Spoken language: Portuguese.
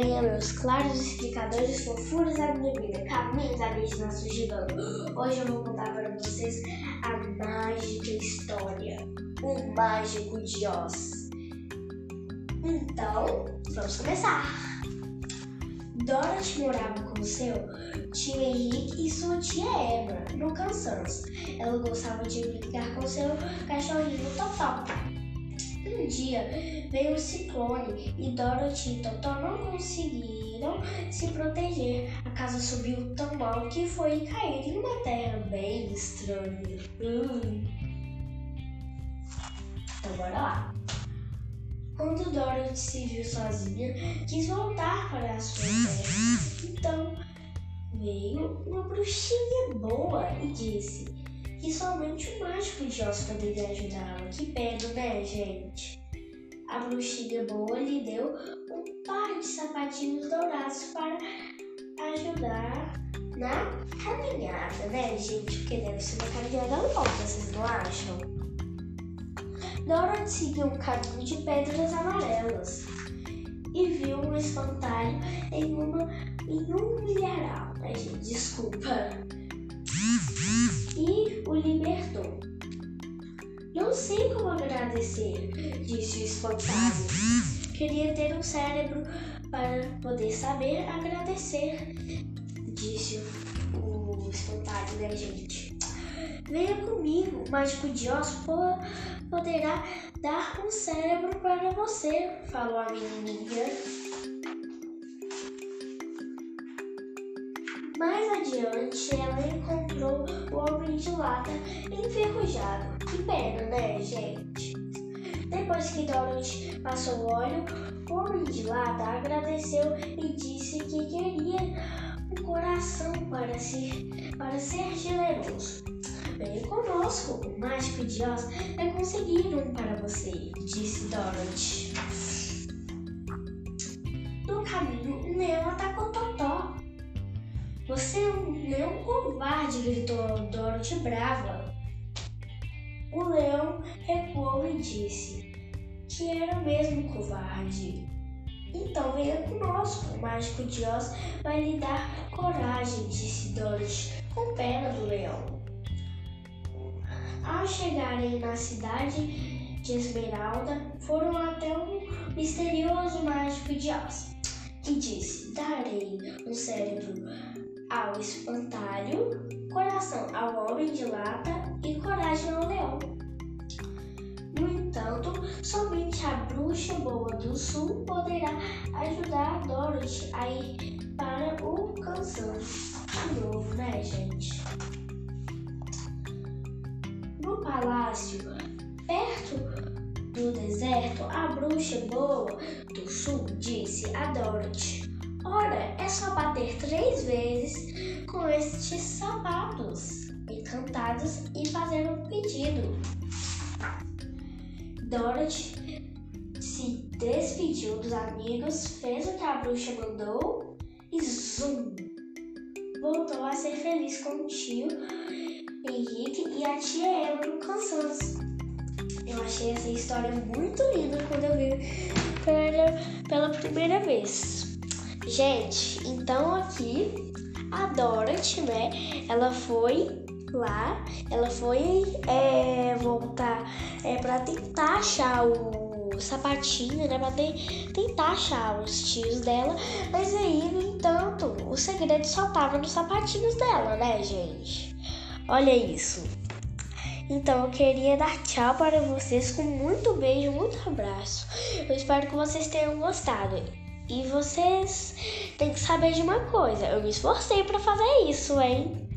Meus claros explicadores, fofuras da minha vida, caminhos nosso gigante. Hoje eu vou contar para vocês a mágica história, o mágico de Oz. Então, vamos começar. Dorothy morava com seu tio Henrique e sua tia Eva, no Kansas. Ela gostava de brincar com seu cachorrinho Totó. Um dia veio um ciclone e Dorothy e Totó não conseguiram se proteger. A casa subiu tão mal que foi cair em uma terra bem estranha. Hum. Então bora lá. Quando Dorothy se viu sozinha, quis voltar para a sua terra. Então veio uma bruxinha boa e disse: que somente o mágico de Oz poderia ajudá-la. Que pena, né, gente? A bruxinha boa lhe deu um par de sapatinhos dourados para ajudar na caminhada, né, gente? Porque deve ser uma caminhada longa, vocês não acham? Dora seguiu um caminho de pedras amarelas e viu um espantalho em, uma, em um milharal, né, gente? Desculpa libertou. Não sei como agradecer, disse o espantalho. Queria ter um cérebro para poder saber agradecer, disse o espantalho, né, gente? Venha comigo, o mágico de Oz poderá dar um cérebro para você, falou a menininha. Mais adiante, ela encontrou o homem de lata enferrujado. Que pena, né, gente? Depois que Dorothy passou o óleo, o homem de lata agradeceu e disse que queria um coração para, se, para ser generoso. Venha conosco, o de Oz vai conseguir um para você, disse Dorothy. Você é um covarde, gritou Dorothy brava. O leão recuou e disse que era mesmo covarde. Então venha conosco, o mágico de Oz vai lhe dar coragem, disse Dorothy, com pena do leão. Ao chegarem na cidade de Esmeralda, foram até um misterioso mágico de Oz, que disse: Darei um cérebro ao espantalho, coração ao homem de lata e coragem ao leão. No entanto, somente a bruxa boa do sul poderá ajudar Dorothy a ir para o cansaço. De novo, né, gente? No palácio, perto do deserto, a bruxa boa do sul disse a Dorothy: Ora, é só bater três vezes com estes sapatos encantados e fazer um pedido. Dorothy se despediu dos amigos, fez o que a bruxa mandou e zum! Voltou a ser feliz com o tio Henrique e a tia Eva no cansaço. Eu achei essa história muito linda quando eu vi pela, pela primeira vez. Gente, então aqui a Dorothy, né? Ela foi lá, ela foi é, voltar é, para tentar achar o sapatinho, né? Pra tentar achar os tios dela. Mas aí, no entanto, o segredo só tava nos sapatinhos dela, né, gente? Olha isso. Então eu queria dar tchau para vocês com muito beijo, muito abraço. Eu espero que vocês tenham gostado. E vocês têm que saber de uma coisa: eu me esforcei para fazer isso, hein?